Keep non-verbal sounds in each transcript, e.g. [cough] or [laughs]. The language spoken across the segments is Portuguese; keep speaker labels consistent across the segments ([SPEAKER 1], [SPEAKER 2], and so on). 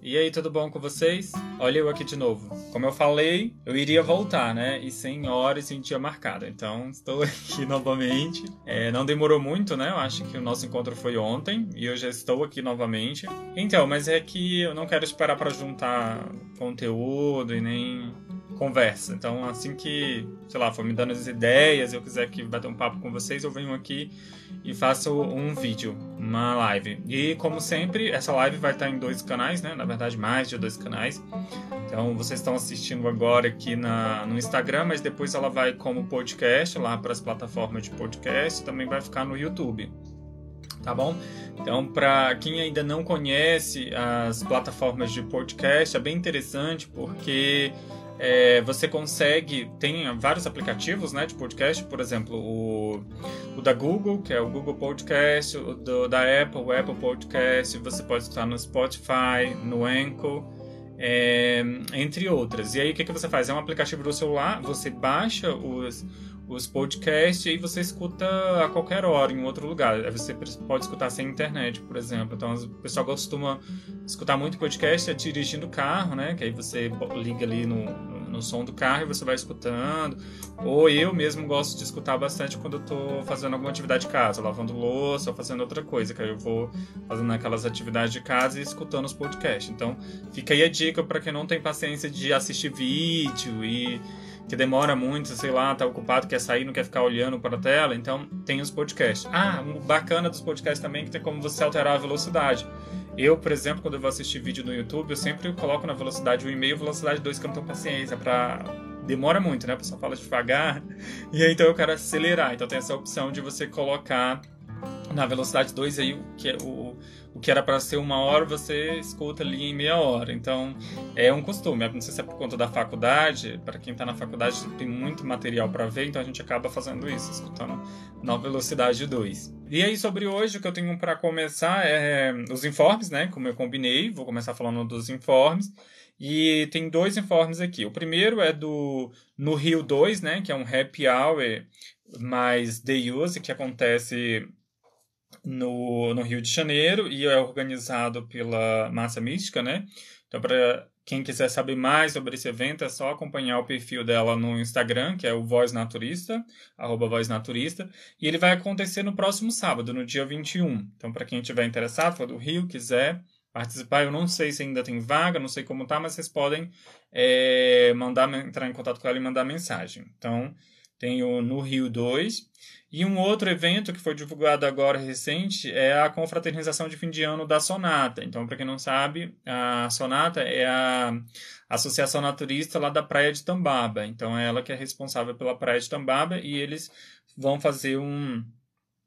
[SPEAKER 1] E aí, tudo bom com vocês? Olha eu aqui de novo. Como eu falei, eu iria voltar, né? E sem hora e sem dia marcado. Então, estou [laughs] aqui novamente. É, não demorou muito, né? Eu acho que o nosso encontro foi ontem e eu já estou aqui novamente. Então, mas é que eu não quero esperar para juntar conteúdo e nem conversa. Então, assim que, sei lá, for me dando as ideias, eu quiser que bater um papo com vocês, eu venho aqui e faço um vídeo, uma live. E como sempre, essa live vai estar em dois canais, né? Na verdade, mais de dois canais. Então, vocês estão assistindo agora aqui na, no Instagram, mas depois ela vai como podcast lá para as plataformas de podcast, também vai ficar no YouTube. Tá bom? Então, para quem ainda não conhece as plataformas de podcast, é bem interessante porque é, você consegue, tem vários aplicativos né, de podcast, por exemplo, o, o da Google, que é o Google Podcast, o do, da Apple, o Apple Podcast, você pode estar no Spotify, no Anchor, é, entre outras. E aí o que, que você faz? É um aplicativo do celular, você baixa os, os podcasts e aí você escuta a qualquer hora em outro lugar. Você pode escutar sem internet, por exemplo. Então o pessoal costuma escutar muito podcast é dirigindo o carro, né? Que aí você liga ali no, no som do carro e você vai escutando. Ou eu mesmo gosto de escutar bastante quando eu tô fazendo alguma atividade de casa, lavando louça ou fazendo outra coisa, que aí eu vou fazendo aquelas atividades de casa e escutando os podcasts. Então, fica aí a dica para quem não tem paciência de assistir vídeo e que demora muito, sei lá, tá ocupado, quer sair, não quer ficar olhando para a tela, então tem os podcasts. Ah, bacana dos podcasts também que tem como você alterar a velocidade. Eu, por exemplo, quando eu vou assistir vídeo no YouTube, eu sempre coloco na velocidade 1,5, velocidade 2, que eu não tenho paciência para demora muito, né? A pessoa fala devagar. [laughs] E aí então eu quero acelerar. Então tem essa opção de você colocar na velocidade 2 aí o que, é, o, o que era para ser uma hora, você escuta ali em meia hora. Então é um costume. Não sei se é por conta da faculdade, para quem está na faculdade tem muito material para ver, então a gente acaba fazendo isso, escutando na velocidade 2. E aí sobre hoje o que eu tenho para começar é os informes, né? Como eu combinei, vou começar falando dos informes. E tem dois informes aqui. O primeiro é do no Rio 2, né, que é um happy hour mais day use que acontece no, no Rio de Janeiro e é organizado pela Massa Mística, né? Então, para quem quiser saber mais sobre esse evento, é só acompanhar o perfil dela no Instagram, que é o Voz Naturista, arroba Voz Naturista, e ele vai acontecer no próximo sábado, no dia 21. Então, para quem estiver interessado, for do Rio, quiser participar, eu não sei se ainda tem vaga, não sei como tá, mas vocês podem é, mandar, entrar em contato com ela e mandar mensagem. Então, tem o No Rio 2, e um outro evento que foi divulgado agora recente é a confraternização de fim de ano da Sonata. Então, para quem não sabe, a Sonata é a Associação Naturista lá da Praia de Tambaba. Então, é ela que é responsável pela Praia de Tambaba e eles vão fazer um,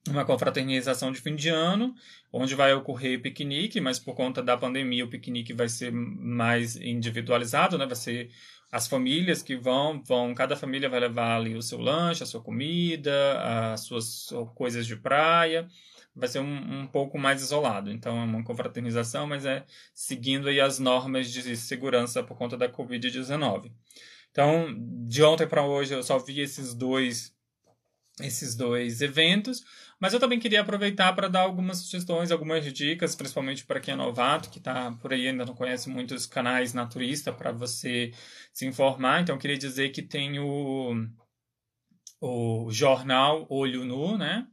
[SPEAKER 1] uma confraternização de fim de ano, onde vai ocorrer piquenique, mas por conta da pandemia o piquenique vai ser mais individualizado, né? Vai ser as famílias que vão, vão, cada família vai levar ali o seu lanche, a sua comida, as suas coisas de praia. Vai ser um, um pouco mais isolado. Então é uma confraternização, mas é seguindo aí as normas de segurança por conta da Covid-19. Então, de ontem para hoje eu só vi esses dois esses dois eventos. Mas eu também queria aproveitar para dar algumas sugestões, algumas dicas, principalmente para quem é novato, que está por aí ainda não conhece muitos canais naturistas para você se informar. Então, eu queria dizer que tem o, o jornal Olho Nu, né?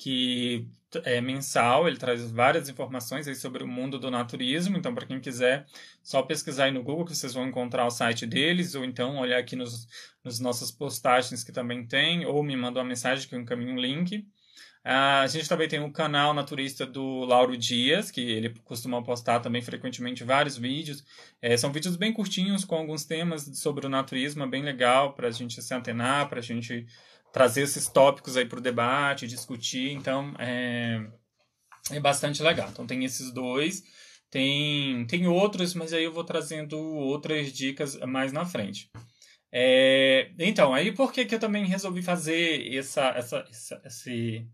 [SPEAKER 1] que é mensal, ele traz várias informações aí sobre o mundo do naturismo, então para quem quiser, só pesquisar aí no Google que vocês vão encontrar o site deles, ou então olhar aqui nos, nos nossas postagens que também tem, ou me mandar uma mensagem que eu encaminho um link. Uh, a gente também tem o canal naturista do Lauro Dias, que ele costuma postar também frequentemente vários vídeos. É, são vídeos bem curtinhos, com alguns temas sobre o naturismo, é bem legal para a gente se antenar, para a gente trazer esses tópicos aí para o debate, discutir. Então, é, é bastante legal. Então, tem esses dois. Tem, tem outros, mas aí eu vou trazendo outras dicas mais na frente. É, então, aí por que, que eu também resolvi fazer essa, essa, essa, esse,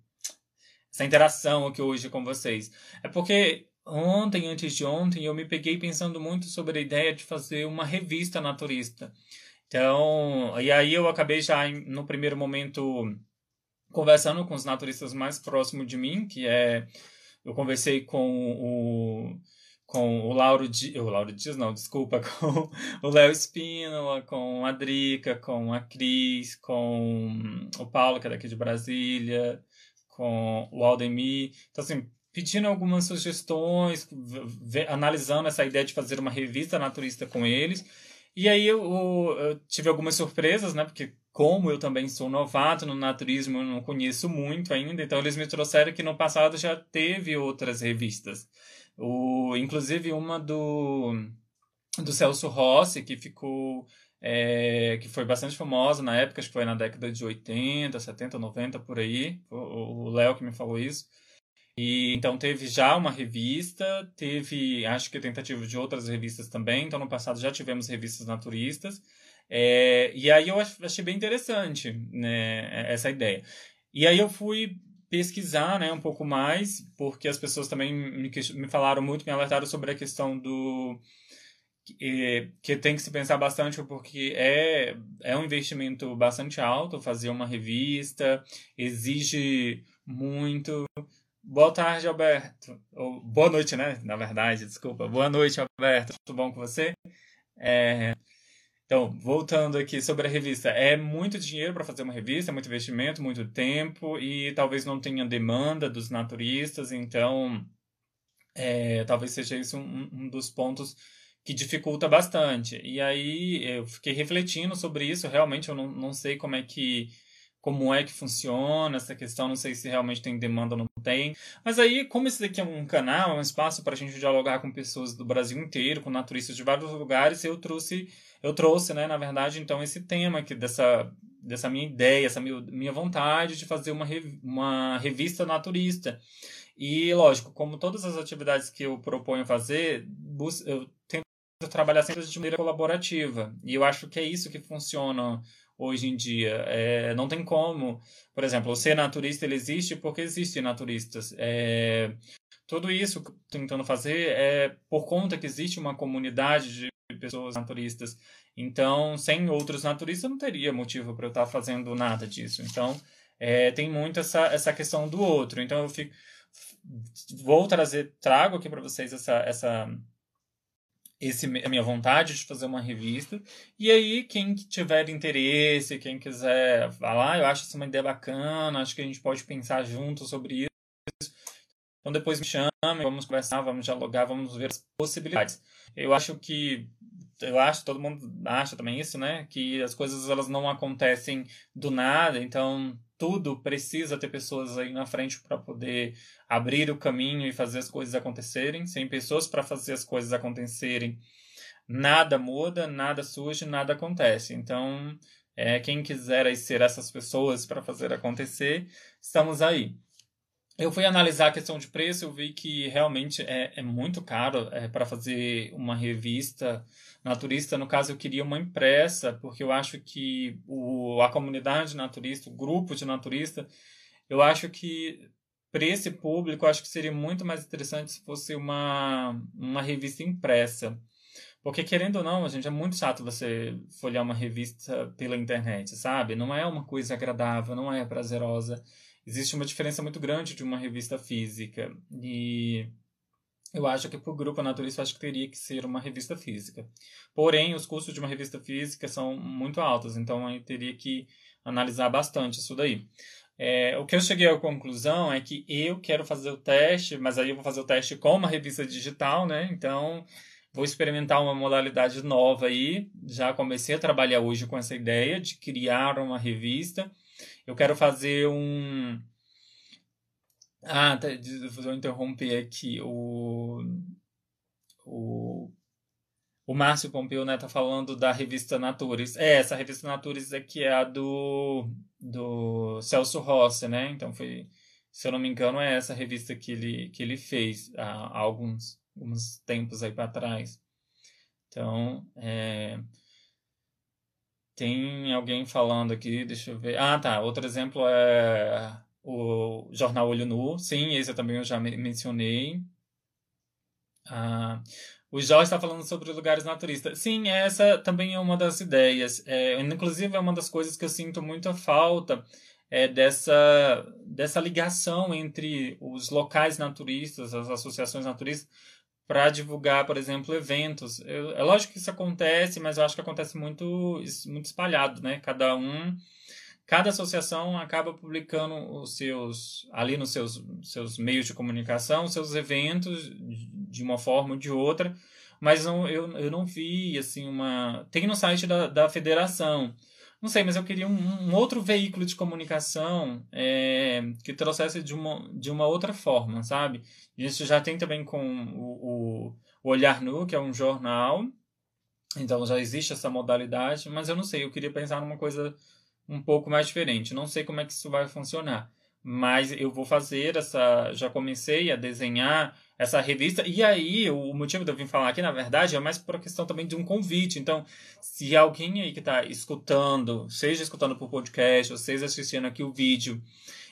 [SPEAKER 1] essa interação aqui hoje com vocês? É porque ontem, antes de ontem, eu me peguei pensando muito sobre a ideia de fazer uma revista naturista. Então, e aí eu acabei já no primeiro momento conversando com os naturistas mais próximos de mim, que é eu conversei com o com o Lauro Dias, o Lauro Dias não, desculpa, [laughs] com o Léo Espínola, com a Drica, com a Cris, com o Paulo, que é daqui de Brasília, com o Aldemir. Então, assim, pedindo algumas sugestões, analisando essa ideia de fazer uma revista naturista com eles. E aí eu, eu, tive algumas surpresas, né? Porque como eu também sou novato no naturismo, eu não conheço muito ainda, então eles me trouxeram que no passado já teve outras revistas. O, inclusive uma do, do Celso Rossi, que ficou é, que foi bastante famosa na época, acho que foi na década de 80, 70, 90, por aí. O Léo que me falou isso. E então teve já uma revista, teve, acho que tentativa de outras revistas também. Então no passado já tivemos revistas naturistas. É, e aí eu achei bem interessante né, essa ideia. E aí eu fui pesquisar né, um pouco mais, porque as pessoas também me, me falaram muito, me alertaram sobre a questão do. Que, que tem que se pensar bastante, porque é, é um investimento bastante alto fazer uma revista, exige muito. Boa tarde, Alberto. Ou, boa noite, né? Na verdade, desculpa. Boa noite, Alberto. Tudo bom com você? É, então, voltando aqui sobre a revista, é muito dinheiro para fazer uma revista, é muito investimento, muito tempo e talvez não tenha demanda dos naturistas, então é, talvez seja isso um, um dos pontos que dificulta bastante. E aí eu fiquei refletindo sobre isso, realmente eu não, não sei como é que como é que funciona essa questão, não sei se realmente tem demanda ou não tem. Mas aí, como esse daqui é um canal, é um espaço para a gente dialogar com pessoas do Brasil inteiro, com naturistas de vários lugares, eu trouxe eu trouxe, né, na verdade, então, esse tema aqui, dessa, dessa minha ideia, essa minha, minha vontade de fazer uma, uma revista naturista. E, lógico, como todas as atividades que eu proponho fazer, eu tento trabalhar sempre de maneira colaborativa. E eu acho que é isso que funciona hoje em dia. É, não tem como, por exemplo, o ser naturista ele existe porque existem naturistas. É, tudo isso que tentando fazer é por conta que existe uma comunidade de pessoas naturistas. Então, sem outros naturistas, não teria motivo para eu estar fazendo nada disso. Então, é, tem muito essa, essa questão do outro. Então, eu fico, vou trazer, trago aqui para vocês essa, essa esse, a minha vontade de fazer uma revista. E aí, quem tiver interesse, quem quiser falar, eu acho isso uma ideia bacana, acho que a gente pode pensar junto sobre isso. Então, depois me chame, vamos conversar, vamos dialogar, vamos ver as possibilidades. Eu acho que eu acho, todo mundo acha também isso, né? Que as coisas elas não acontecem do nada, então tudo precisa ter pessoas aí na frente para poder abrir o caminho e fazer as coisas acontecerem. Sem pessoas para fazer as coisas acontecerem, nada muda, nada surge, nada acontece. Então, é, quem quiser ser essas pessoas para fazer acontecer, estamos aí. Eu fui analisar a questão de preço, eu vi que realmente é, é muito caro é, para fazer uma revista naturista. No caso, eu queria uma impressa, porque eu acho que o, a comunidade naturista, o grupo de naturista, eu acho que para esse público, acho que seria muito mais interessante se fosse uma, uma revista impressa. Porque, querendo ou não, gente, é muito chato você folhear uma revista pela internet, sabe? Não é uma coisa agradável, não é prazerosa. Existe uma diferença muito grande de uma revista física. E eu acho que para o grupo naturista acho que teria que ser uma revista física. Porém, os custos de uma revista física são muito altos, então eu teria que analisar bastante isso daí. É, o que eu cheguei à conclusão é que eu quero fazer o teste, mas aí eu vou fazer o teste com uma revista digital, né? Então, vou experimentar uma modalidade nova aí. Já comecei a trabalhar hoje com essa ideia de criar uma revista. Eu quero fazer um ah, tá, vou interromper aqui. O, o, o Márcio Pompeu né, tá falando da revista Natures. É, essa revista Natures aqui é a do, do Celso Rossi, né? Então foi, se eu não me engano, é essa revista que ele, que ele fez há, alguns, alguns tempos aí para trás. Então, é, tem alguém falando aqui, deixa eu ver. Ah, tá. Outro exemplo é o jornal Olho Nu, sim, esse eu também eu já mencionei. Ah, o Jorge está falando sobre lugares naturistas. Sim, essa também é uma das ideias. É, inclusive, é uma das coisas que eu sinto muita falta é, dessa, dessa ligação entre os locais naturistas, as associações naturistas, para divulgar, por exemplo, eventos. Eu, é lógico que isso acontece, mas eu acho que acontece muito, muito espalhado, né? Cada um, cada associação acaba publicando os seus, ali nos seus, seus meios de comunicação, seus eventos de uma forma ou de outra, mas não, eu, eu não vi, assim, uma... Tem no site da, da federação, não sei, mas eu queria um, um outro veículo de comunicação é, que trouxesse de uma, de uma outra forma, sabe? Isso já tem também com o, o, o Olhar Nu, que é um jornal, então já existe essa modalidade, mas eu não sei, eu queria pensar numa coisa um pouco mais diferente. Não sei como é que isso vai funcionar, mas eu vou fazer essa. Já comecei a desenhar essa revista. E aí, o motivo de eu vir falar aqui, na verdade, é mais por questão também de um convite. Então, se alguém aí que está escutando, seja escutando por podcast, ou seja assistindo aqui o vídeo,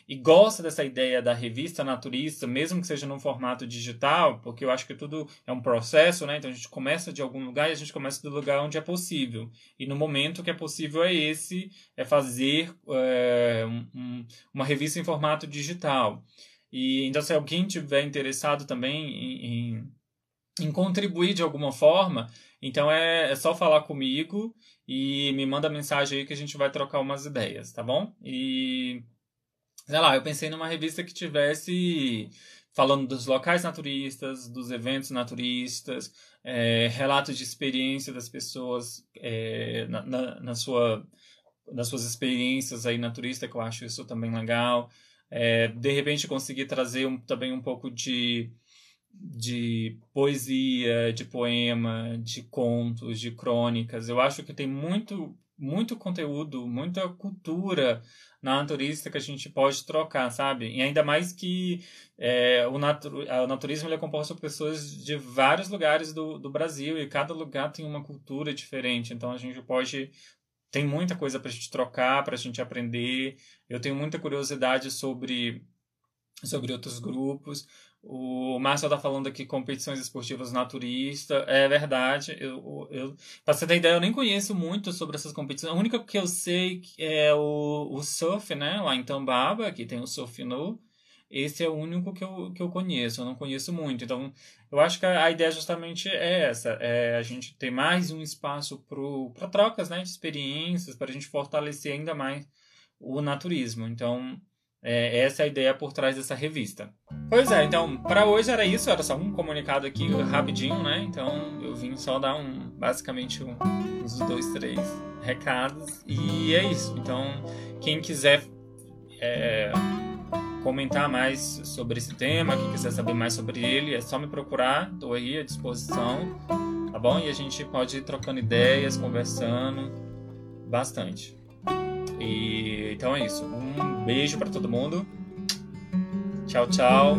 [SPEAKER 1] e gosta dessa ideia da revista naturista, mesmo que seja num formato digital, porque eu acho que tudo é um processo, né? Então a gente começa de algum lugar e a gente começa do lugar onde é possível. E no momento que é possível é esse, é fazer é, um, uma revista em formato digital. E então, se alguém tiver interessado também em, em, em contribuir de alguma forma, então é, é, só falar comigo e me manda mensagem aí que a gente vai trocar umas ideias, tá bom? E sei lá, eu pensei numa revista que tivesse falando dos locais naturistas, dos eventos naturistas, é, relatos de experiência das pessoas é, na, na, na, sua, nas suas experiências aí naturista, que eu acho isso também legal. É, de repente conseguir trazer um, também um pouco de, de poesia, de poema, de contos, de crônicas. Eu acho que tem muito, muito conteúdo, muita cultura na naturista que a gente pode trocar, sabe? E ainda mais que é, o, natu o naturismo é composto por pessoas de vários lugares do, do Brasil e cada lugar tem uma cultura diferente. Então a gente pode tem muita coisa para a gente trocar, para a gente aprender. Eu tenho muita curiosidade sobre, sobre outros grupos. O Márcio está falando aqui competições esportivas naturistas. É verdade. Eu, eu, para você ter ideia, eu nem conheço muito sobre essas competições. A única que eu sei é o, o surf, né? Lá em Tambaba, que tem o surf no. Esse é o único que eu, que eu conheço, eu não conheço muito. Então, eu acho que a, ideia justamente é essa: é a gente ter mais um espaço para trocas né, de experiências, para a gente fortalecer ainda mais o naturismo. Então, é, essa é a ideia por trás dessa revista. Pois é, então, para hoje era isso, era só um comunicado aqui rapidinho, né? Então, eu vim só dar um, basicamente, um, uns dois, três recados. E é isso. Então, quem quiser. É, comentar mais sobre esse tema, quem quiser saber mais sobre ele, é só me procurar, estou aí à disposição, tá bom? E a gente pode ir trocando ideias, conversando bastante. E então é isso. Um beijo para todo mundo. Tchau, tchau.